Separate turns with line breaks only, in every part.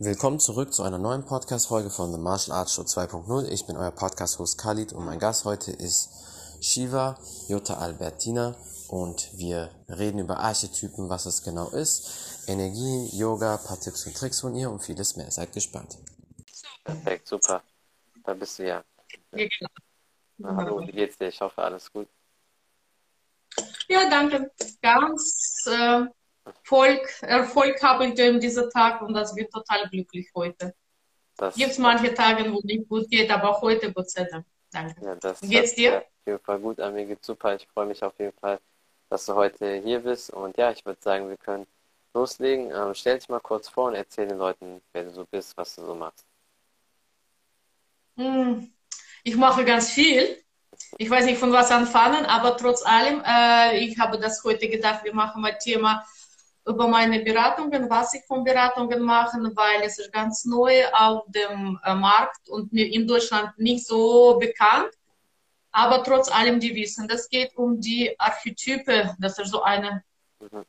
Willkommen zurück zu einer neuen Podcast-Folge von The Martial Arts Show 2.0. Ich bin euer Podcast-Host Khalid und mein Gast heute ist Shiva Jutta Albertina und wir reden über Archetypen, was es genau ist, Energie, Yoga, paar Tipps und Tricks von ihr und vieles mehr. Seid gespannt.
Perfekt, super. Da bist du ja. ja genau. Na, hallo, wie geht's dir? Ich hoffe, alles gut.
Ja, danke. Ganz äh, Volk, erfolghabend in diesem Tag und das wird total glücklich heute. Gibt es manche Tage, wo nicht gut geht, aber heute Gott sei Dank. Danke. Ja,
das, geht's dir? Auf jeden Fall gut. An mir geht's super. Ich freue mich auf jeden Fall, dass du heute hier bist. Und ja, ich würde sagen, wir können loslegen. Ähm, stell dich mal kurz vor und erzähl den Leuten, wer du so bist, was du so machst.
Hm, ich mache ganz viel. Ich weiß nicht, von was anfangen, aber trotz allem, äh, ich habe das heute gedacht, wir machen mal Thema über meine Beratungen, was ich von Beratungen mache, weil es ist ganz neu auf dem äh, Markt und in Deutschland nicht so bekannt. Aber trotz allem, die wissen, das geht um die Archetype, das ist so eine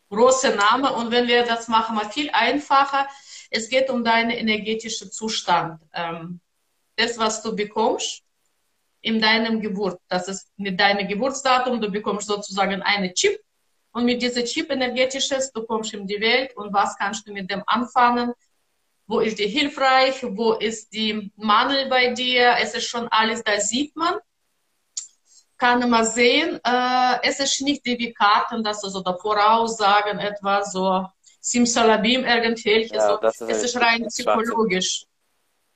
große Name. Und wenn wir das machen, mal viel einfacher. Es geht um deinen energetischen Zustand. Ähm, das, was du bekommst in deinem Geburt. Das ist mit deinem Geburtsdatum. Du bekommst sozusagen einen Chip und mit diesem Chip energetisches, du kommst in die Welt und was kannst du mit dem anfangen? Wo ist die hilfreich? Wo ist die Mangel bei dir? Es ist schon alles, da sieht man. Kann man sehen. Äh, es ist nicht wie Karten, dass du so da voraussagen, etwas so Simsalabim, irgendwelche. Ja, so. Ist es ist rein psychologisch.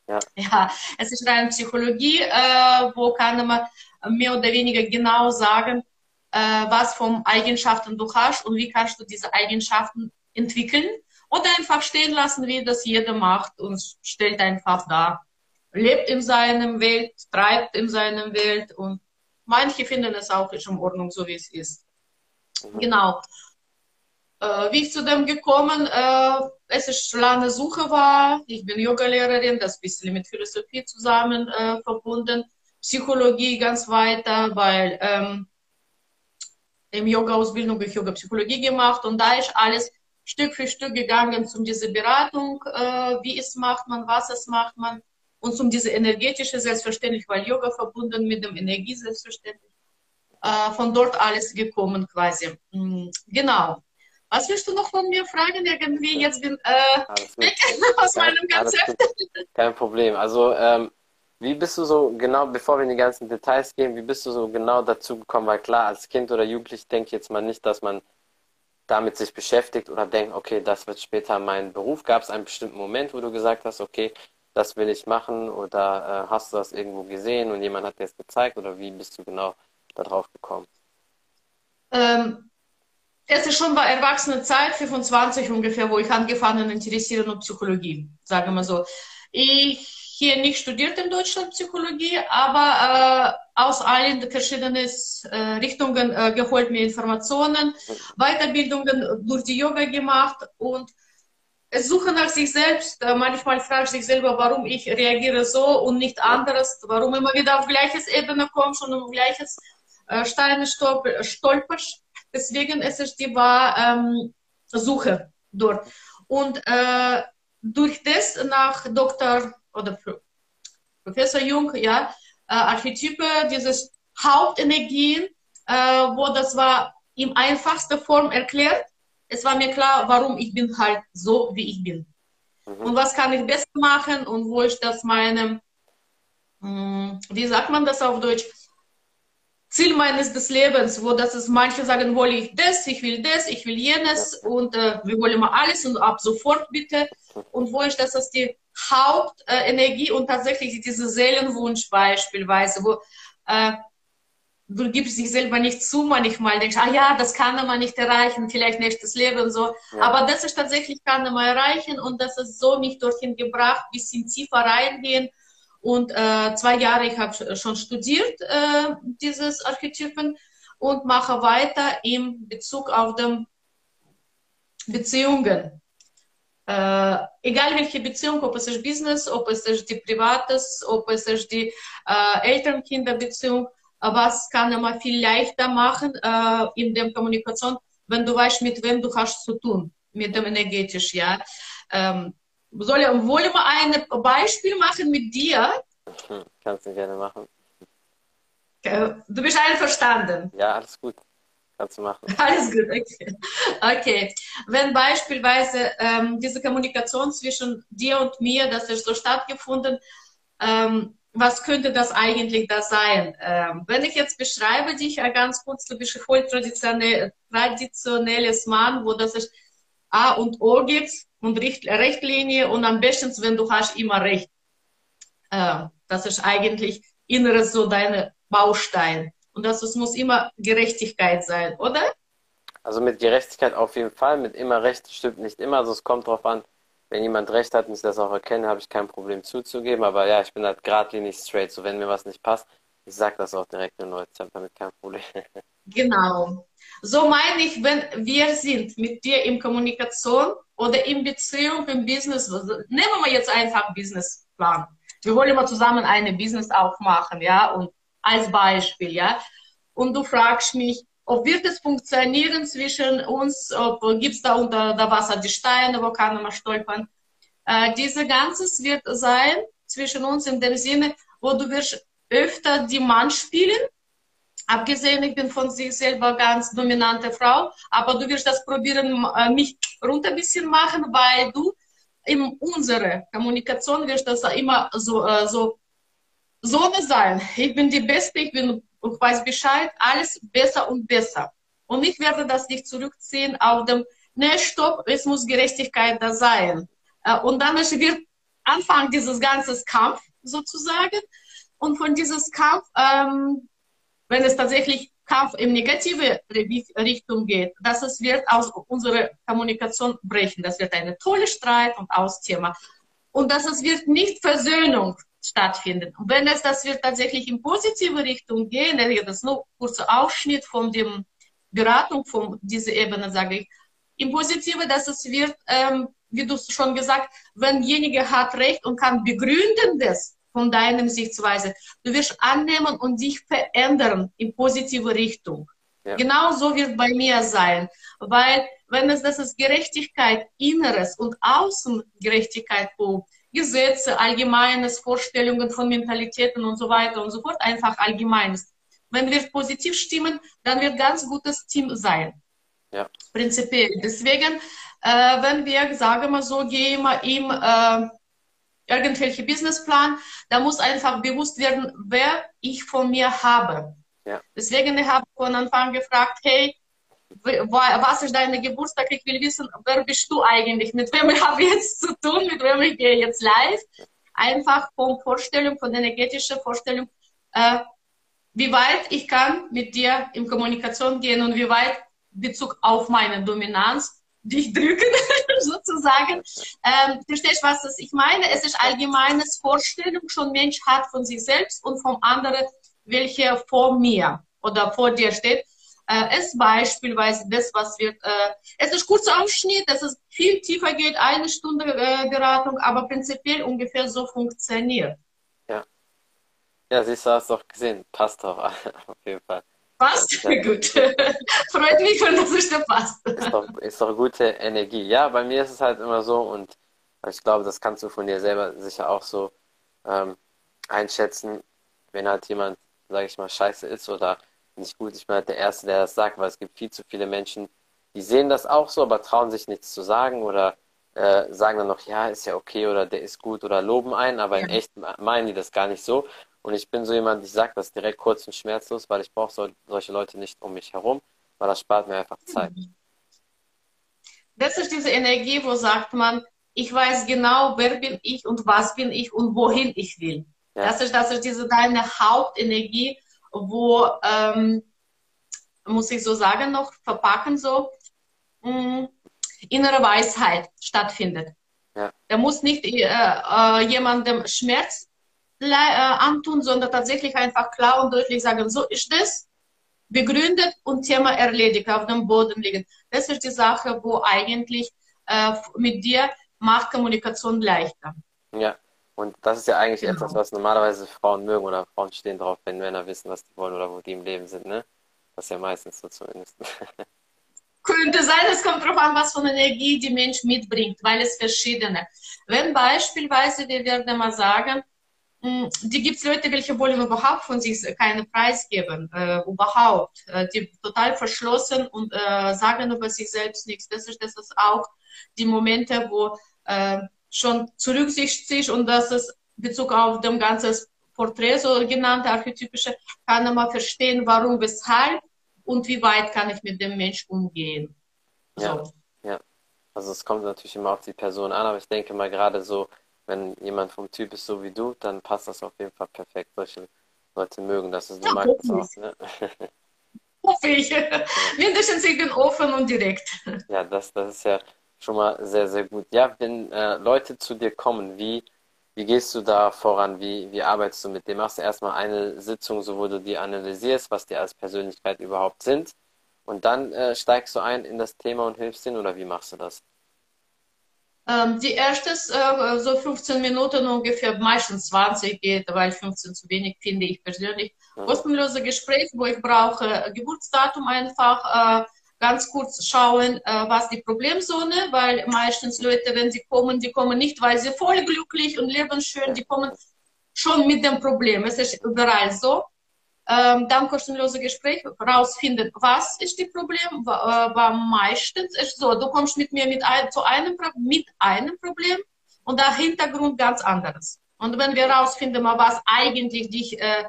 Ja. ja, es ist rein Psychologie, äh, wo kann man mehr oder weniger genau sagen, äh, was von Eigenschaften du hast und wie kannst du diese Eigenschaften entwickeln oder einfach stehen lassen, wie das jeder macht und stellt einfach da. Lebt in seinem Welt, treibt in seinem Welt und manche finden es auch in Ordnung, so wie es ist. Mhm. Genau. Äh, wie ich zu dem gekommen, äh, es ist lange Suche war. Ich bin Yogalehrerin, das bisschen mit Philosophie zusammen äh, verbunden. Psychologie ganz weiter, weil ähm, im Yoga-Ausbildung ich Yoga-Psychologie gemacht und da ist alles Stück für Stück gegangen zum diese Beratung, äh, wie es macht man, was es macht man und zum diese energetische selbstverständlich, weil Yoga verbunden mit dem Energie selbstverständlich. Äh, von dort alles gekommen quasi. Mhm. Genau. Was willst du noch von mir fragen? Irgendwie jetzt bin äh, weg aus meinem Konzept.
Kein Problem. Also ähm, wie bist du so genau, bevor wir in die ganzen Details gehen, wie bist du so genau dazu gekommen? Weil klar, als Kind oder Jugendlich denke ich jetzt mal nicht, dass man damit sich beschäftigt oder denkt, okay, das wird später mein Beruf. Gab es einen bestimmten Moment, wo du gesagt hast, okay, das will ich machen oder äh, hast du das irgendwo gesehen und jemand hat dir das gezeigt oder wie bist du genau darauf gekommen?
Ähm, es ist schon bei Erwachsenenzeit, 25 ungefähr, wo ich angefangen interessieren um Psychologie, sagen wir mal so. Ich hier nicht studiert in Deutschland Psychologie, aber äh, aus allen verschiedenen äh, Richtungen äh, geholt mir Informationen, Weiterbildungen durch die Yoga gemacht und suche nach sich selbst. Äh, manchmal frage ich sich selber, warum ich reagiere so und nicht anderes, warum immer wieder auf gleiches Ebene kommst und auf gleiches äh, Steine stolperst. Deswegen ist es die war ähm, Suche dort. Und äh, durch das nach Dr oder Professor Jung, ja, äh, Archetype, dieses Hauptenergien, äh, wo das war in einfachster Form erklärt. Es war mir klar, warum ich bin halt so, wie ich bin. Mhm. Und was kann ich besser machen und wo ich das meine, mh, hm, wie sagt man das auf Deutsch, Ziel meines des Lebens, wo das ist, manche sagen, will ich das, ich will das, ich will jenes und äh, wir wollen mal alles und ab sofort bitte. Und wo ich das als die Hauptenergie und tatsächlich diese Seelenwunsch beispielsweise, wo äh, du gibst dich selber nicht zu manchmal, denkst, ah ja, das kann man nicht erreichen, vielleicht nächstes Leben so. Ja. Aber das ist tatsächlich kann man erreichen und das ist so mich dorthin gebracht, bisschen tiefer reingehen und äh, zwei Jahre, ich habe schon studiert, äh, dieses Archetypen und mache weiter im Bezug auf den Beziehungen. Äh, egal welche Beziehung, ob es ist Business, ob es ist die Privates, ob es ist die äh, Eltern-Kinder-Beziehung, was kann man viel leichter machen äh, in der Kommunikation, wenn du weißt, mit wem du hast zu tun, mit dem energetisch, ja. Ähm, soll, wollen wir ein Beispiel machen mit dir?
Hm, kannst du gerne machen.
Äh, du bist einverstanden?
Ja, alles gut. Kannst du machen.
Alles gut, okay. Okay. Wenn beispielsweise ähm, diese Kommunikation zwischen dir und mir, das ist so stattgefunden, ähm, was könnte das eigentlich da sein? Ähm, wenn ich jetzt beschreibe dich ja ganz kurz, du bist voll traditionell, traditionelles Mann, wo das ist A und O gibt und Rechtlinie und am besten, wenn du hast immer Recht. Äh, das ist eigentlich inneres so deine Baustein. Und das es muss immer Gerechtigkeit sein, oder?
Also mit Gerechtigkeit auf jeden Fall, mit immer Recht stimmt nicht immer. Also es kommt darauf an, wenn jemand recht hat und ich das auch erkenne, habe ich kein Problem zuzugeben. Aber ja, ich bin halt geradlinig straight. So, wenn mir was nicht passt, ich sage das auch direkt nur Leute. Ich habe damit kein Problem.
Genau. So meine ich, wenn wir sind mit dir in Kommunikation oder in Beziehung, im Business, nehmen wir jetzt einfach Businessplan. Wir wollen mal zusammen eine Business aufmachen, ja, und als Beispiel, ja. Und du fragst mich, ob wird es funktionieren zwischen uns, ob gibt es da unter der Wasser die Steine, wo kann man stolpern. Äh, diese Ganzes wird sein zwischen uns in dem Sinne, wo du wirst öfter die Mann spielen. Abgesehen, ich bin von sich selber ganz dominante Frau, aber du wirst das probieren, äh, mich runter ein bisschen machen, weil du in unserer Kommunikation wirst das immer so, äh, so Sonne sein. Ich bin die Beste, ich bin und weiß Bescheid, alles besser und besser. Und ich werde das nicht zurückziehen auf dem, ne, stopp, es muss Gerechtigkeit da sein. Äh, und dann wird Anfang dieses ganzen Kampf sozusagen. Und von dieses Kampf, ähm, wenn es tatsächlich Kampf in negative Richtung geht, dass es wird aus unserer Kommunikation brechen. Das wird eine tolle Streit und Austhema. Und dass es wird nicht Versöhnung stattfinden. Und wenn es das wird tatsächlich in positive Richtung gehen, das ist nur kurzer Ausschnitt von dem Beratung von dieser Ebene, sage ich, im Positive, dass es wird, ähm, wie du schon gesagt, wenn derjenige hat Recht und kann begründen das von deiner Sichtweise, du wirst annehmen und dich verändern in positive Richtung. Ja. Genau so wird bei mir sein, weil wenn es das ist Gerechtigkeit Inneres und Außengerechtigkeit, wo Gesetze, allgemeines Vorstellungen von Mentalitäten und so weiter und so fort, einfach allgemeines. Wenn wir positiv stimmen, dann wird ganz gutes Team sein. Ja. Prinzipiell. Deswegen, äh, wenn wir, sagen wir so, gehen wir im äh, irgendwelche Businessplan, da muss einfach bewusst werden, wer ich von mir habe. Ja. Deswegen habe ich von Anfang gefragt, hey, was ist dein Geburtstag? Ich will wissen, wer bist du eigentlich? Mit wem habe ich jetzt zu tun? Mit wem ich gehe jetzt live? Einfach von Vorstellung, von energetischer Vorstellung, äh, wie weit ich kann mit dir in Kommunikation gehen und wie weit Bezug auf meine Dominanz dich drücken, sozusagen. Ähm, verstehst du, was ich meine? Es ist allgemeines Vorstellung, schon Mensch hat von sich selbst und vom anderen, welche vor mir oder vor dir steht äh, ist beispielsweise das, was wird, äh, es ist kurzer Ausschnitt, dass es viel tiefer geht, eine Stunde äh, Beratung, aber prinzipiell ungefähr so funktioniert.
Ja. Ja, siehst du, hast doch gesehen, passt doch auf jeden Fall.
Passt? Ja, Gut. Freut mich, wenn das nicht passt.
Ist doch, ist doch gute Energie. Ja, bei mir ist es halt immer so und ich glaube, das kannst du von dir selber sicher auch so ähm, einschätzen, wenn halt jemand, sage ich mal, scheiße ist oder nicht gut. Ich bin halt der Erste, der das sagt, weil es gibt viel zu viele Menschen, die sehen das auch so, aber trauen sich nichts zu sagen oder äh, sagen dann noch, ja, ist ja okay oder der ist gut oder loben einen, aber ja. in echt meinen die das gar nicht so. Und ich bin so jemand, ich sage das direkt kurz und schmerzlos, weil ich brauche so, solche Leute nicht um mich herum, weil das spart mir einfach Zeit.
Das ist diese Energie, wo sagt man, ich weiß genau, wer bin ich und was bin ich und wohin ich will. Ja. Das, ist, das ist diese deine Hauptenergie, wo, ähm, muss ich so sagen, noch verpacken, so mh, mm, innere Weisheit stattfindet. Ja. Er muss nicht äh, äh, jemandem Schmerz äh, antun, sondern tatsächlich einfach klar und deutlich sagen, so ist das, begründet und Thema erledigt, auf dem Boden liegen. Das ist die Sache, wo eigentlich äh, mit dir macht Kommunikation leichter.
Ja, und das ist ja eigentlich genau. etwas, was normalerweise Frauen mögen oder Frauen stehen drauf, wenn Männer wissen, was die wollen oder wo die im Leben sind, ne? Das ist ja meistens so zumindest.
Könnte sein, es kommt darauf an, was von Energie die Mensch mitbringt, weil es verschiedene. Wenn beispielsweise, wir werden mal sagen, hm, die gibt es Leute, welche wollen überhaupt von sich keine Preis geben, äh, überhaupt. Äh, die total verschlossen und äh, sagen über sich selbst nichts. Das ist, das ist auch die Momente, wo äh, schon zurücksichtig und das ist Bezug auf dem ganzen Porträt, so genannte archetypische, kann man verstehen, warum, weshalb und wie weit kann ich mit dem Mensch umgehen.
Ja, so. ja. Also es kommt natürlich immer auf die Person an, aber ich denke mal gerade so, wenn jemand vom Typ ist so wie du, dann passt das auf jeden Fall perfekt. Solche Leute mögen das. Also du ja, magst auch, ne?
Hoffe ich. Mindestens ich bin offen und direkt.
Ja, das, das ist ja schon mal sehr, sehr gut. Ja, wenn äh, Leute zu dir kommen, wie, wie gehst du da voran? Wie, wie arbeitest du mit dem? Machst du erstmal eine Sitzung, so wo du die analysierst, was die als Persönlichkeit überhaupt sind? Und dann äh, steigst du ein in das Thema und hilfst ihnen oder wie machst du das?
Ähm, die erste äh, so 15 Minuten ungefähr, meistens 20 geht, weil 15 zu wenig finde ich persönlich. Mhm. Kostenlose Gespräch, wo ich brauche Geburtsdatum einfach, äh, ganz kurz schauen, äh, was die Problemzone, weil meistens Leute, wenn sie kommen, die kommen nicht, weil sie voll glücklich und leben schön, die kommen schon mit dem Problem. Es ist überall so ähm, dann kostenlose Gespräch rausfinden, was ist das Problem, war, war meistens ist so, du kommst mit mir mit, ein, zu einem, mit einem Problem und der Hintergrund ganz anderes. Und wenn wir rausfinden, was eigentlich dich äh,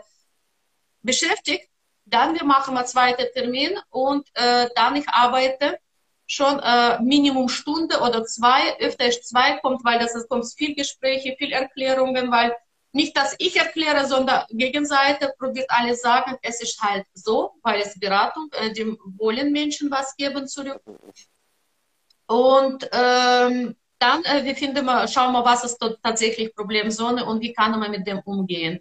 beschäftigt, dann wir machen wir zweiten Termin und äh, dann ich arbeite schon äh, Minimum Stunde oder zwei, öfter ist zwei kommt, weil das ist, kommt viel Gespräche, viel Erklärungen, weil nicht, dass ich erkläre, sondern Gegenseite probiert alles sagen, es ist halt so, weil es Beratung, äh, dem wollen Menschen was geben zurück. Und ähm, dann äh, wir finden schauen wir, was ist tatsächlich Problemzone und wie kann man mit dem umgehen.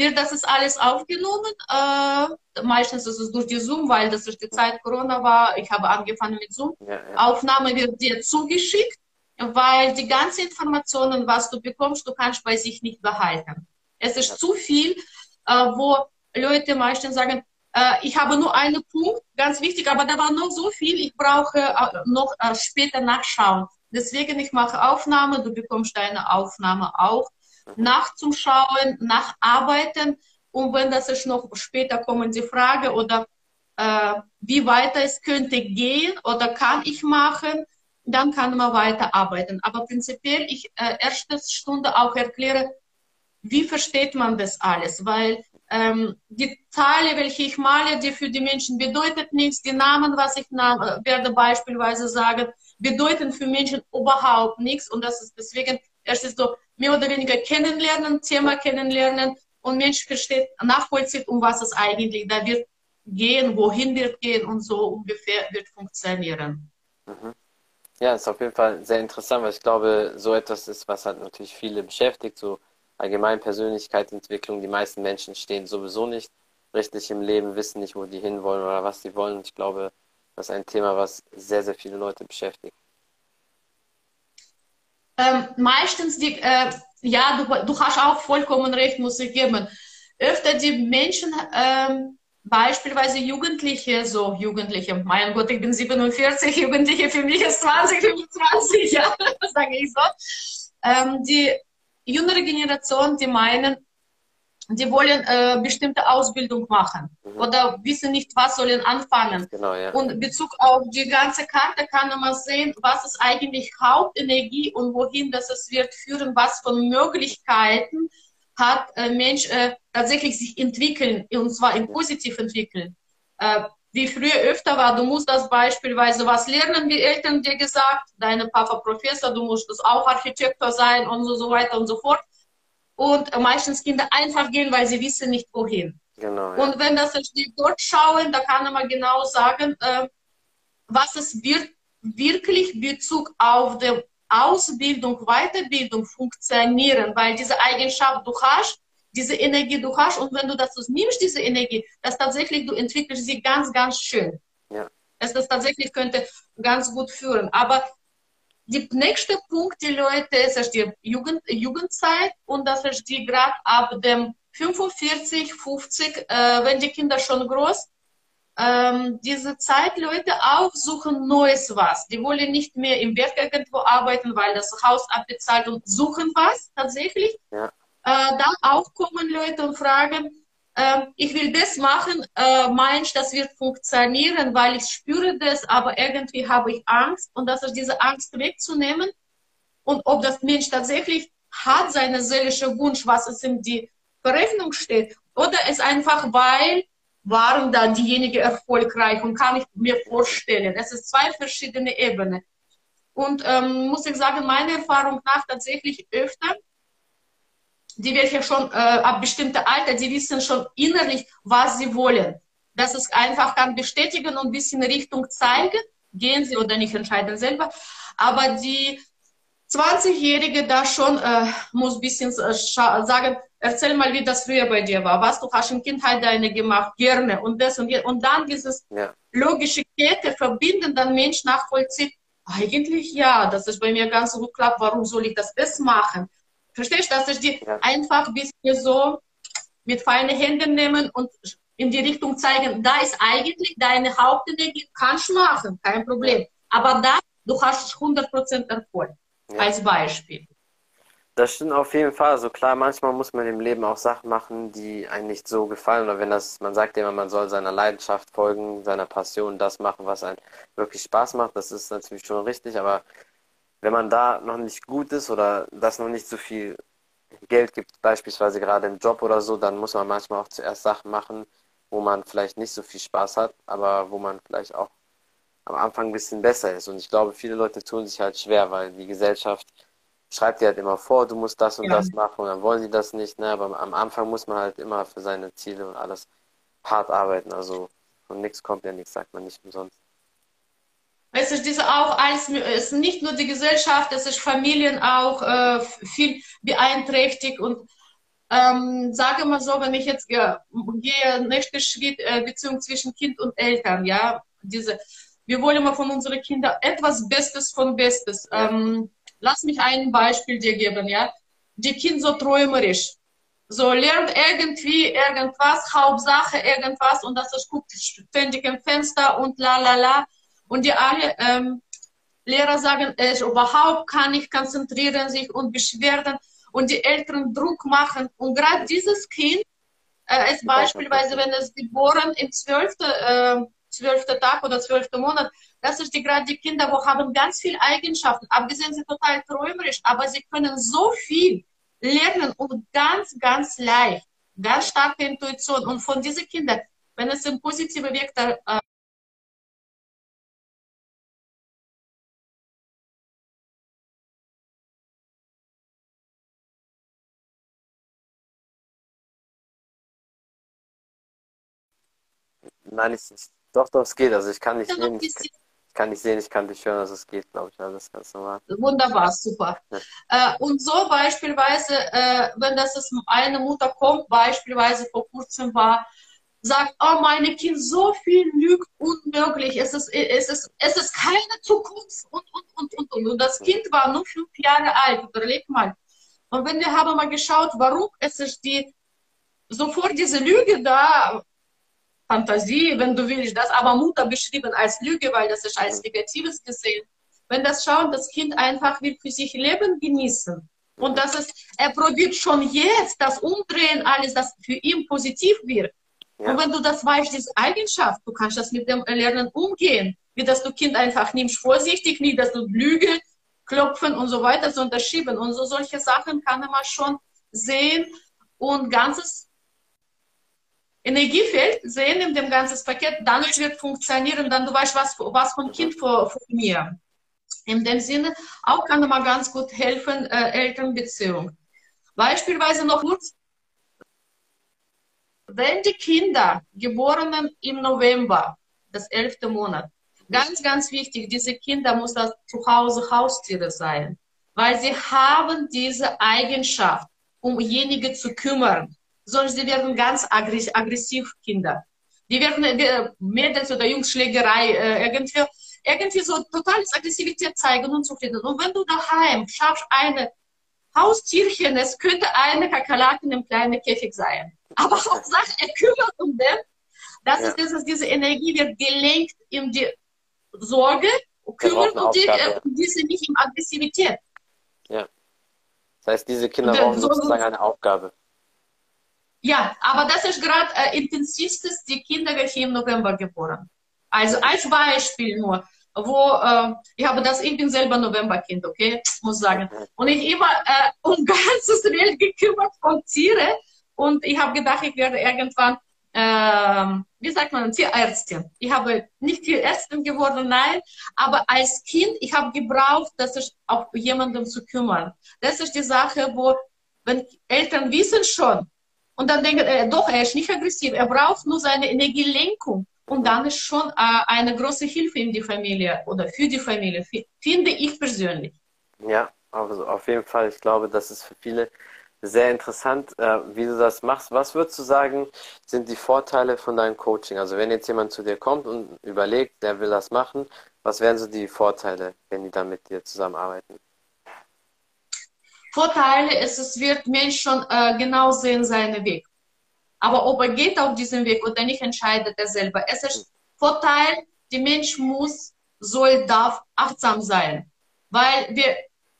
Wird das ist alles aufgenommen, äh, meistens ist es durch die Zoom, weil das ist die Zeit Corona war, ich habe angefangen mit Zoom. Ja, ja. Aufnahme wird dir zugeschickt weil die ganzen Informationen, was du bekommst, du kannst bei sich nicht behalten. Es ist zu viel, äh, wo Leute meistens sagen, äh, ich habe nur einen Punkt, ganz wichtig, aber da war noch so viel, ich brauche äh, noch äh, später nachschauen. Deswegen, ich mache Aufnahme, du bekommst deine Aufnahme auch. Nachzuschauen, nacharbeiten. Und wenn das ist noch später kommen die Frage oder äh, wie weiter es könnte gehen oder kann ich machen, dann kann man weiterarbeiten. Aber prinzipiell, ich äh, erste Stunde auch erkläre, wie versteht man das alles? Weil ähm, die Zahlen, welche ich male, die für die Menschen bedeutet nichts. Die Namen, was ich äh, werde beispielsweise sagen, bedeuten für Menschen überhaupt nichts. Und das ist deswegen erst ist so mehr oder weniger kennenlernen, Thema kennenlernen und Mensch versteht, nachvollzieht, um was es eigentlich da wird gehen, wohin wird gehen und so ungefähr wird funktionieren.
Mhm. Ja, ist auf jeden Fall sehr interessant, weil ich glaube, so etwas ist, was halt natürlich viele beschäftigt, so allgemein Persönlichkeitsentwicklung. Die meisten Menschen stehen sowieso nicht richtig im Leben, wissen nicht, wo die hinwollen oder was sie wollen. Ich glaube, das ist ein Thema, was sehr, sehr viele Leute beschäftigt.
Ähm, meistens, die, äh, ja, du, du hast auch vollkommen recht, muss ich geben. Öfter die Menschen ähm, beispielsweise Jugendliche, so Jugendliche, mein Gott, ich bin 47, Jugendliche für mich ist 20, 25, ja, sage ich so. Ähm, die jüngere Generation, die meinen, die wollen äh, bestimmte Ausbildung machen mhm. oder wissen nicht, was sollen anfangen. Genau, ja. Und Bezug auf die ganze Karte kann man sehen, was ist eigentlich Hauptenergie und wohin das es wird führen, was von Möglichkeiten hat äh, Mensch äh, tatsächlich sich entwickeln, und zwar im positiv entwickeln. Äh, wie früher öfter war, du musst das beispielsweise was lernen, wie Eltern dir gesagt, deine Papa Professor, du musst auch Architektor sein und so, so weiter und so fort. Und meistens Kinder einfach gehen, weil sie wissen nicht wohin. Genau, ja. Und wenn das die dort schauen, da kann man genau sagen, äh, was es wird, wirklich Bezug auf den Ausbildung, Weiterbildung funktionieren, weil diese Eigenschaft du hast, diese Energie du hast und wenn du das nimmst, diese Energie, das tatsächlich, du entwickelst sie ganz, ganz schön. Ja. Das, das tatsächlich könnte ganz gut führen. Aber der nächste Punkt, die Leute, ist, ist die Jugend, Jugendzeit und das ist die gerade ab dem 45, 50, äh, wenn die Kinder schon groß, ähm, diese Zeit Leute auch suchen Neues was. Die wollen nicht mehr im Werk irgendwo arbeiten, weil das Haus abbezahlt und suchen was tatsächlich. Ja. Äh, dann auch kommen Leute und fragen, ich will das machen, äh, meinst das wird funktionieren, weil ich spüre das, aber irgendwie habe ich Angst und das ist diese Angst wegzunehmen und ob das Mensch tatsächlich hat seine seelische Wunsch, was es in die Verrechnung steht, oder es einfach, weil waren da diejenigen erfolgreich und kann ich mir vorstellen. Es ist zwei verschiedene Ebenen. Und ähm, muss ich sagen, meiner Erfahrung nach tatsächlich öfter, die welche schon äh, ab bestimmter Alter, die wissen schon innerlich, was sie wollen. Das ist einfach kann bestätigen und ein bisschen Richtung zeigen, gehen sie oder nicht entscheiden selber. Aber die 20-Jährige da schon äh, muss ein bisschen äh, sagen, erzähl mal, wie das früher bei dir war. Was du hast in Kindheit deine gemacht, gerne und das und jetzt. Und dann dieses ja. logische Kette verbinden, dann Mensch nachvollzieht, eigentlich ja, das ist bei mir ganz gut klappt, warum soll ich das das machen? Verstehst du, dass ich die ja. einfach ein bisschen so mit feinen Händen nehmen und in die Richtung zeigen, da ist eigentlich deine Hauptenergie, kannst du machen, kein Problem. Aber da, du hast 100% Erfolg, ja. als Beispiel.
Das stimmt auf jeden Fall. Also klar, manchmal muss man im Leben auch Sachen machen, die einem nicht so gefallen. Oder wenn das, man sagt immer, man soll seiner Leidenschaft folgen, seiner Passion, das machen, was einem wirklich Spaß macht. Das ist natürlich schon richtig. Aber wenn man da noch nicht gut ist oder das noch nicht so viel Geld gibt, beispielsweise gerade im Job oder so, dann muss man manchmal auch zuerst Sachen machen, wo man vielleicht nicht so viel Spaß hat, aber wo man vielleicht auch am Anfang ein bisschen besser ist. Und ich glaube, viele Leute tun sich halt schwer, weil die Gesellschaft schreibt dir halt immer vor, du musst das und ja. das machen und dann wollen sie das nicht. Ne? Aber am Anfang muss man halt immer für seine Ziele und alles hart arbeiten. Also von nichts kommt ja nichts, sagt man nicht umsonst.
Es ist diese auch als, es ist nicht nur die Gesellschaft, es ist Familien auch äh, viel beeinträchtigt und ähm, sage mal so, wenn ich jetzt äh, gehe, nächster Schritt, äh, Beziehung zwischen Kind und Eltern, ja, diese, wir wollen mal von unseren Kindern etwas Bestes von Bestes. Ähm, Lass mich ein Beispiel dir geben, ja. Die Kind so träumerisch. So lernt irgendwie irgendwas, Hauptsache irgendwas und das ist guckt ständig im Fenster und la la la. Und die alle ähm, Lehrer sagen, es überhaupt kann nicht konzentrieren sich und beschweren und die Eltern Druck machen. Und gerade dieses Kind äh, ist beispielsweise, wenn es geboren im zwölften äh, zwölfte Tag oder zwölfte Monat, das ist die, gerade die Kinder, wo haben ganz viele Eigenschaften. Abgesehen sind total träumerisch, aber sie können so viel lernen und ganz, ganz leicht. Ganz starke Intuition. Und von diesen Kindern, wenn es im positiven Weg da, äh,
Nein, es ist, doch, doch, es geht. Also ich kann nicht sehen. Ich, ich kann nicht sehen, ich kann dich hören, also es geht, glaube ich, alles ganz normal.
Wunderbar, super. Ja. Äh, und so beispielsweise, äh, wenn das ist, eine Mutter kommt, beispielsweise vor kurzem war, sagt, oh, meine Kind, so viel lügt unmöglich, es ist, es ist, es ist keine Zukunft und, und, und, und, und. Und das Kind war nur fünf Jahre alt, überleg mal. Und wenn wir haben mal geschaut, warum es ist die, sofort diese Lüge da, Fantasie, wenn du willst, das aber Mutter beschrieben als Lüge, weil das ist als Negatives gesehen. Wenn das schauen, das Kind einfach will für sich Leben genießen. Und das ist, er probiert schon jetzt das Umdrehen, alles, das für ihn positiv wird. Ja. Und wenn du das weißt, diese Eigenschaft, du kannst das mit dem Lernen umgehen. Wie dass du Kind einfach nimmst, vorsichtig, nicht, dass du Lüge, klopfen und so weiter so unterschieben. Und so solche Sachen kann man schon sehen und ganzes Energiefeld sehen in dem ganzen Paket, dann wird funktionieren, dann du weißt, was, was vom Kind vor, vor mir. In dem Sinne, auch kann man ganz gut helfen, äh, Elternbeziehung. Beispielsweise noch kurz, wenn die Kinder geborenen im November, das elfte Monat, ganz, ganz wichtig, diese Kinder muss das zu Hause Haustiere sein, weil sie haben diese Eigenschaft, um jenige zu kümmern sondern sie werden ganz aggressiv, Kinder. Die werden äh, Mädels oder Jungs Schlägerei äh, irgendwie, irgendwie so totales Aggressivität zeigen und so weiter. Und wenn du daheim schaffst eine Haustierchen, es könnte eine Kakerlake in einem kleinen Käfig sein. Aber Hauptsache, er kümmert um den Das ja. ist, ist, diese Energie wird gelenkt in die Sorge, kümmern und die, äh, diese nicht in Aggressivität.
Ja. Das heißt, diese Kinder brauchen so, sozusagen eine Aufgabe.
Ja, aber das ist gerade äh, intensivstes, die Kinder welche im November geboren. Also als Beispiel nur, wo äh, ich habe das, ich bin selber Novemberkind, okay, muss sagen. Und ich immer äh, um ganzes Welt gekümmert von Tiere und ich habe gedacht, ich werde irgendwann, äh, wie sagt man, Tierärztin. Ich habe nicht Tierärztin geworden, nein, aber als Kind, ich habe gebraucht, dass ich auch jemandem zu kümmern. Das ist die Sache, wo, wenn Eltern wissen schon, und dann denken, äh, doch, er ist nicht aggressiv, er braucht nur seine Energielenkung. Und dann ist schon äh, eine große Hilfe in die Familie oder für die Familie, finde ich persönlich.
Ja, also auf jeden Fall. Ich glaube, das ist für viele sehr interessant, äh, wie du das machst. Was würdest du sagen, sind die Vorteile von deinem Coaching? Also wenn jetzt jemand zu dir kommt und überlegt, der will das machen, was wären so die Vorteile, wenn die dann mit dir zusammenarbeiten?
Vorteile ist, es wird Mensch schon äh, genau sehen seinen Weg. Aber ob er geht auf diesen Weg oder nicht, entscheidet er selber. Es ist Vorteil, der Mensch muss, soll, darf achtsam sein. Weil wir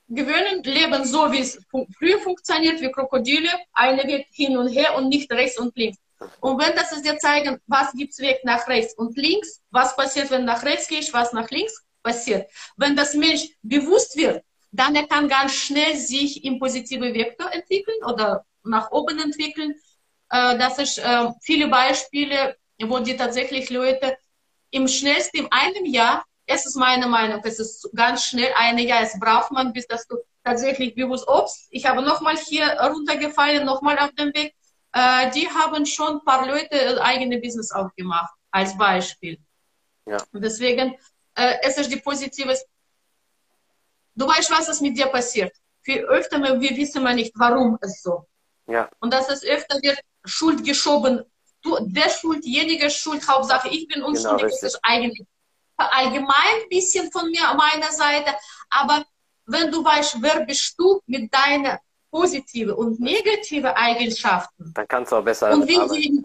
gewöhnen leben so, wie es früher funktioniert, wie Krokodile, eine Weg hin und her und nicht rechts und links. Und wenn das ist dir zeigen, was gibt's Weg nach rechts und links, was passiert, wenn nach rechts gehst, was nach links passiert. Wenn das Mensch bewusst wird, dann er kann ganz schnell sich im positive Vektor entwickeln oder nach oben entwickeln. Äh, das ist äh, viele Beispiele, wo die tatsächlich Leute im schnellsten, in einem Jahr, es ist meine Meinung, es ist ganz schnell ein Jahr, es braucht man, bis dass du tatsächlich bewusst, Obst, ich habe nochmal hier runtergefallen, nochmal auf dem Weg, äh, die haben schon ein paar Leute eigene Business aufgemacht, als Beispiel. Ja. Deswegen, äh, es ist die positive Du weißt, was ist mit dir passiert. Viel öfter, wir wissen wir nicht, warum es so. Ja. Und dass es öfter wird Schuld geschoben. Du, der Schuld, jenige Schuld, Hauptsache ich bin unschuldig, genau, das ist eigentlich allgemein ein bisschen von mir, meiner Seite. Aber wenn du weißt, wer bist du mit deinen positiven und negativen Eigenschaften.
Dann kannst du auch besser
und wie sie,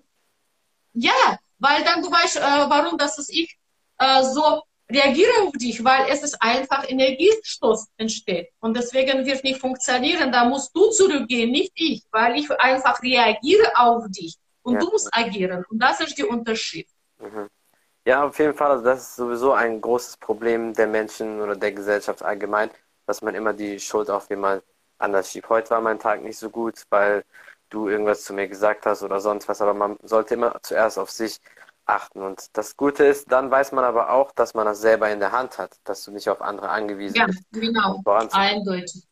Ja, weil dann du weißt, äh, warum das ist ich äh, so reagiere auf dich, weil es ist einfach Energiestoß entsteht. Und deswegen wird nicht funktionieren. Da musst du zurückgehen, nicht ich, weil ich einfach reagiere auf dich. Und ja. du musst agieren. Und das ist der Unterschied.
Mhm. Ja, auf jeden Fall. Also das ist sowieso ein großes Problem der Menschen oder der Gesellschaft allgemein, dass man immer die Schuld auf jemand anders schiebt. Heute war mein Tag nicht so gut, weil du irgendwas zu mir gesagt hast oder sonst was. Aber man sollte immer zuerst auf sich achten. Und das Gute ist, dann weiß man aber auch, dass man das selber in der Hand hat, dass du nicht auf andere angewiesen
ja,
bist.
Ja, genau, eindeutig.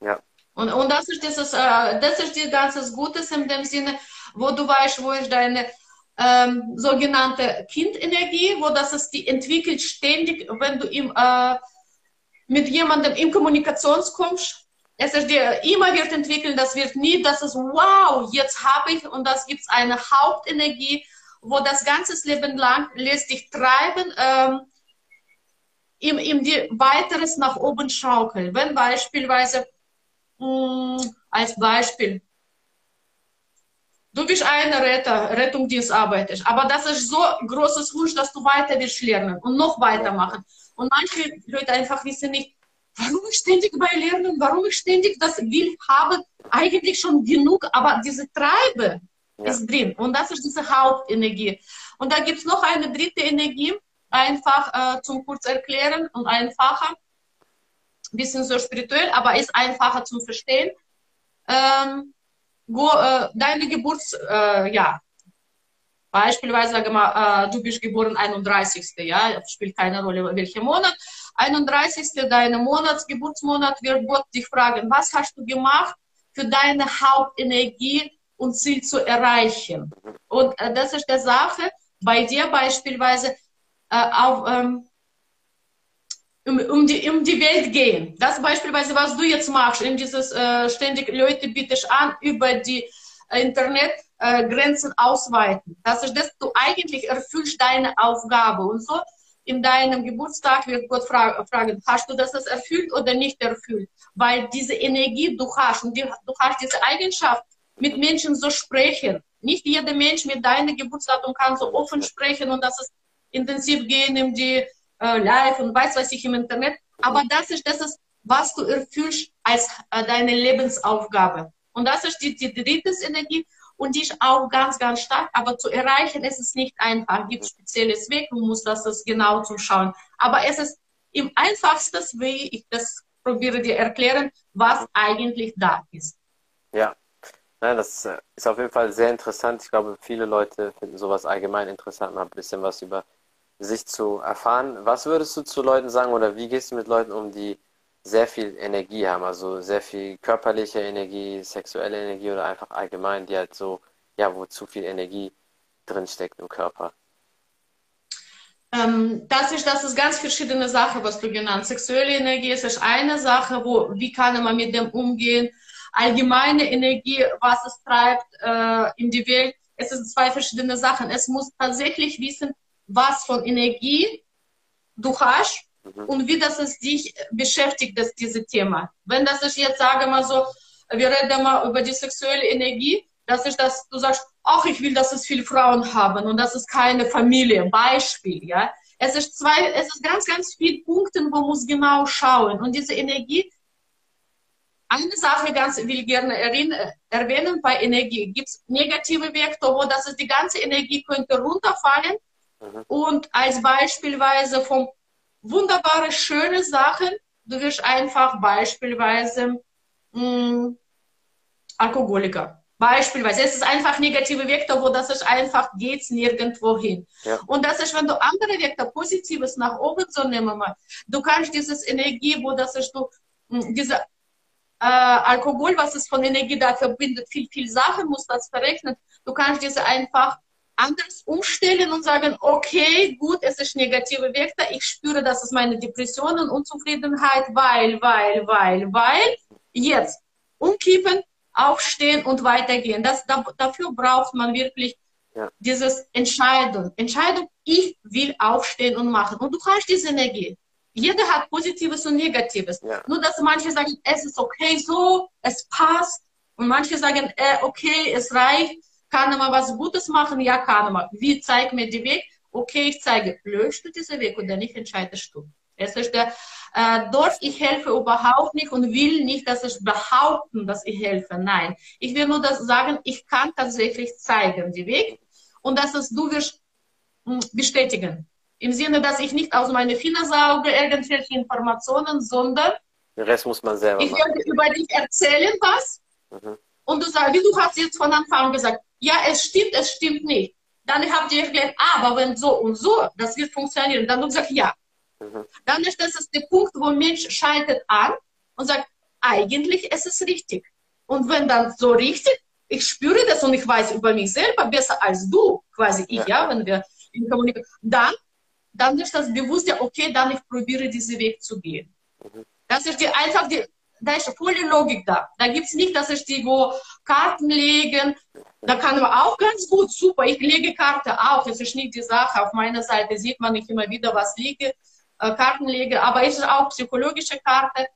Ja.
Und, und das ist dieses, äh, das ist die ganze Gutes in dem Sinne, wo du weißt, wo ist deine ähm, sogenannte Kindenergie, wo das ist, die entwickelt ständig, wenn du im, äh, mit jemandem in Kommunikation kommst. Es ist dir immer wird entwickeln, das wird nie, das ist wow, jetzt habe ich und das gibt eine Hauptenergie, wo das ganze Leben lang lässt dich treiben, ähm, die weiteres nach oben schaukeln. Wenn beispielsweise, mh, mm, als Beispiel, du bist ein Retter, Rettungsdienst arbeitest, aber das ist so großes Wunsch, dass du weiter willst lernen und noch weitermachen. Und manche Leute einfach wissen nicht, warum ich ständig bei Lernen, warum ich ständig das will, habe eigentlich schon genug, aber diese Treibe, ja. ist drin. Und das ist diese Hauptenergie. Und da gibt es noch eine dritte Energie, einfach äh, zum kurz erklären und einfacher. Bisschen so spirituell, aber ist einfacher zum Verstehen. Ähm, wo, äh, deine Geburtsjahr. Äh, ja. Beispielsweise, sage mal, äh, du bist geboren 31. Ja, spielt keine Rolle, welcher Monat. 31. deine Monats, Geburtsmonat wird Gott dich fragen, was hast du gemacht für deine Hauptenergie und Ziel zu erreichen. Und äh, das ist der Sache, bei dir beispielsweise äh, auf, ähm, um, um, die, um die Welt gehen. Das beispielsweise, was du jetzt machst, in dieses äh, ständig Leute bietest an, über die äh, Internetgrenzen äh, ausweiten. Das ist, dass du eigentlich erfüllst deine Aufgabe und so. In deinem Geburtstag wird Gott fra fragen, hast du das erfüllt oder nicht erfüllt? Weil diese Energie du hast und die, du hast diese Eigenschaft, mit Menschen so sprechen. Nicht jeder Mensch mit deinem Geburtsdatum kann so offen sprechen und das ist intensiv gehen in die äh, Live und weiß was ich im Internet. Aber das ist das ist, was du erfüllst als äh, deine Lebensaufgabe. Und das ist die, die dritte Energie und die ist auch ganz, ganz stark. Aber zu erreichen ist es nicht einfach. Es gibt spezielles Weg, du musst das, das genau zuschauen. Aber es ist im einfachsten, wie ich das probiere dir erklären, was eigentlich da ist.
Ja, ja, das äh, ist auf jeden Fall sehr interessant. Ich glaube, viele Leute finden sowas allgemein interessant, mal ein bisschen was über sich zu erfahren. Was würdest du zu Leuten sagen oder wie gehst du mit Leuten um, die sehr viel Energie haben, also sehr viel körperliche Energie, sexuelle Energie oder einfach allgemein, die halt so, ja, wo zu viel Energie drinsteckt im Körper?
Ähm, das ist, das ist ganz verschiedene Sache, was du genannt. hast. Sexuelle Energie ist eine Sache, wo, wie kann man mit dem umgehen? Allgemeine Energie, was es treibt äh, in die Welt, es sind zwei verschiedene Sachen. Es muss tatsächlich wissen, was von Energie du hast mhm. und wie das es dich beschäftigt, das, dieses Thema. Wenn das ist jetzt, sage mal so, wir reden mal über die sexuelle Energie, das ist, dass du sagst, ach, ich will, dass es viele Frauen haben und das ist keine Familie. Beispiel, ja. Es ist zwei, es ist ganz, ganz viele Punkte, wo man muss genau schauen. Und diese Energie, eine Sache ganz will ich gerne erwähnen, bei Energie gibt es negative Vektor, wo das ist, die ganze Energie könnte runterfallen. Mhm. Und als beispielsweise von wunderbare, schöne Sachen, du wirst einfach beispielsweise mh, mm, Alkoholiker. Beispielsweise, es ist einfach negative Vektor, wo das ist einfach geht's nirgendwo hin. Ja. Und das ist, wenn du andere Vektor Positives nach oben so nehmen du kannst dieses Energie, wo das ist, du, hm, diese äh, Alkohol, was es von Energie da verbindet, viel, viel Sachen muss das verrechnen. Du kannst diese einfach anders umstellen und sagen, okay, gut, es ist negative Vektor, ich spüre, das ist meine Depression und Unzufriedenheit, weil, weil, weil, weil, jetzt umkippen, aufstehen und weitergehen. Das, da, dafür braucht man wirklich ja. dieses Entscheidung. Entscheidung, ich will aufstehen und machen. Und du hast diese Energie. Jeder hat Positives und Negatives. Ja. Nur, dass manche sagen, es ist okay so, es passt. Und manche sagen, äh, okay, es reicht. Kann man was Gutes machen? Ja, kann man. Wie, zeig mir den Weg? Okay, ich zeige. Löst du diesen Weg oder nicht, entscheidest du. Es ist der, äh, dort, ich helfe überhaupt nicht und will nicht, dass ich behaupten, dass ich helfe. Nein, ich will nur das sagen, ich kann tatsächlich zeigen den Weg und dass es du wirst hm, bestätigen. Im Sinne, dass ich nicht aus meiner Finger sauge irgendwelche Informationen, sondern
den Rest muss man selber
ich werde über dich erzählen was mhm. und du sagst, wie du hast jetzt von Anfang gesagt, ja, es stimmt, es stimmt nicht. Dann habt ihr erklärt, aber wenn so und so, das wird funktionieren. Dann du sagst, ja, Mhm. Dann ist das der Punkt, wo ein Mensch schaltet an und sagt, eigentlich ist es richtig. Und wenn dann so richtig, ich spüre das und ich weiß über mich selber besser als du, quasi ich, ja, ja wenn wir in Kommunikation, dann, dann ist das Bewusstsein, okay, dann ich probiere diesen Weg zu gehen. Mhm. Das ist die, einfach die, da ist volle Logik da. Da gibt es nicht, dass ich die wo Karten legen. Da kann man auch ganz gut, super, ich lege Karte auch. Das ist nicht die Sache. Auf meiner Seite sieht man nicht immer wieder, was liege. Äh, Karten lege, aber es ist auch psychologische Karte.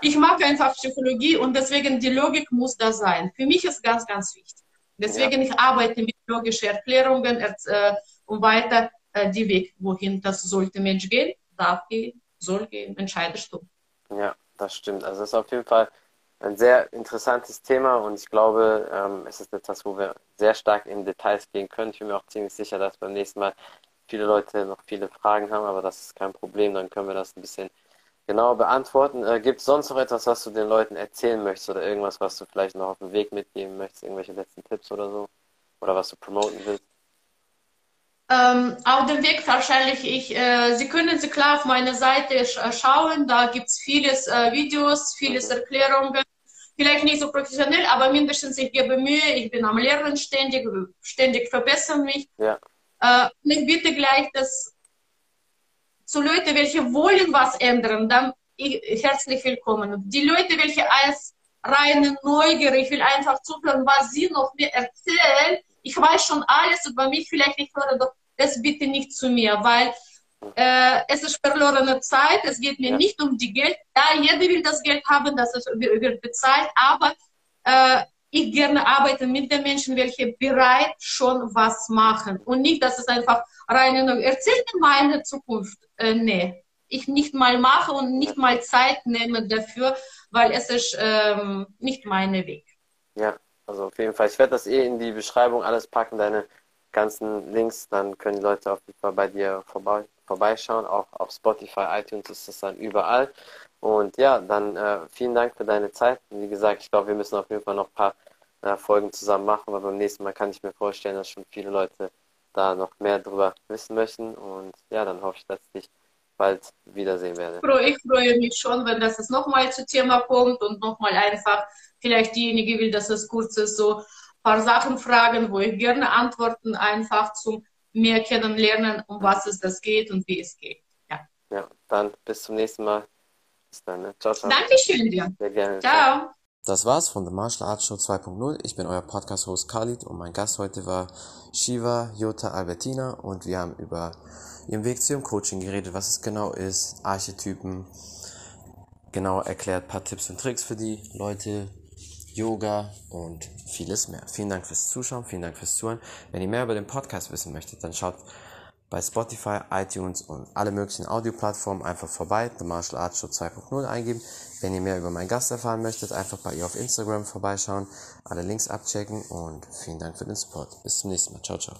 Ich mag einfach Psychologie und deswegen die Logik muss da sein. Für mich ist ganz, ganz wichtig. Deswegen ja. ich arbeite mit logischen Erklärungen äh, und weiter äh, die Weg, wohin das sollte Mensch gehen, darf gehen, soll gehen, entscheidest du.
Ja, das stimmt. Also es ist auf jeden Fall ein sehr interessantes Thema und ich glaube, ähm, es ist etwas, wo wir sehr stark in Details gehen können. Ich bin mir auch ziemlich sicher, dass beim nächsten Mal viele Leute noch viele Fragen haben, aber das ist kein Problem, dann können wir das ein bisschen genauer beantworten. Äh, Gibt es sonst noch etwas, was du den Leuten erzählen möchtest oder irgendwas, was du vielleicht noch auf dem Weg mitgeben möchtest, irgendwelche letzten Tipps oder so? Oder was du promoten willst?
Ähm, auf dem Weg wahrscheinlich ich, äh, Sie können Sie klar auf meine Seite sch äh, schauen, da gibt es vieles äh, Videos, vieles. Erklärungen, vielleicht nicht so professionell, aber mindestens ich gebe Mühe, ich bin am Lernen ständig, ständig verbessere mich. Ja. Äh, ich bitte gleich, dass zu Leute, welche wollen was ändern, dann ich, herzlich willkommen. Die Leute, welche als reine Neugier, ich will einfach zuhören, was sie noch mir erzählen. Ich weiß schon alles über mich, vielleicht ich höre doch das bitte nicht zu mir, weil äh, es ist verlorene Zeit, es geht mir ja. nicht um die Geld. Ja, jeder will das Geld haben, das wird bezahlt, aber äh, ich gerne arbeite mit den Menschen, welche bereit schon was machen und nicht, dass es einfach rein nur erzählt mir meine Zukunft. Äh, nee, ich nicht mal mache und nicht mal Zeit nehme dafür, weil es ist ähm, nicht mein Weg.
Ja, also auf jeden Fall. Ich werde das eh in die Beschreibung alles packen, deine ganzen Links, dann können die Leute auf jeden Fall bei dir vorbei, vorbeischauen. Auch auf Spotify, iTunes ist das dann überall. Und ja, dann äh, vielen Dank für deine Zeit. Und wie gesagt, ich glaube, wir müssen auf jeden Fall noch ein paar äh, Folgen zusammen machen, weil beim nächsten Mal kann ich mir vorstellen, dass schon viele Leute da noch mehr drüber wissen möchten. Und ja, dann hoffe ich, dass ich dich bald wiedersehen werde.
Ich freue mich schon, wenn das nochmal zu Thema kommt und nochmal einfach vielleicht diejenige will, dass es kurz ist, so ein paar Sachen fragen, wo ich gerne antworten, einfach zum mehr kennenlernen, um was es das geht und wie es geht. Ja,
ja dann bis zum nächsten Mal. Bis dann. Ne?
Ciao, ciao. Dankeschön dir.
Sehr gerne.
Ciao.
Das war's von The Martial Arts Show 2.0. Ich bin euer Podcast-Host Khalid und mein Gast heute war Shiva Jota Albertina und wir haben über ihren Weg zu ihrem Coaching geredet, was es genau ist, Archetypen, genau erklärt, paar Tipps und Tricks für die Leute, Yoga und vieles mehr. Vielen Dank fürs Zuschauen, vielen Dank fürs Zuhören. Wenn ihr mehr über den Podcast wissen möchtet, dann schaut bei Spotify, iTunes und alle möglichen Audioplattformen einfach vorbei, The Martial Arts Show 2.0 eingeben. Wenn ihr mehr über meinen Gast erfahren möchtet, einfach bei ihr auf Instagram vorbeischauen, alle Links abchecken und vielen Dank für den Support. Bis zum nächsten Mal. Ciao, ciao.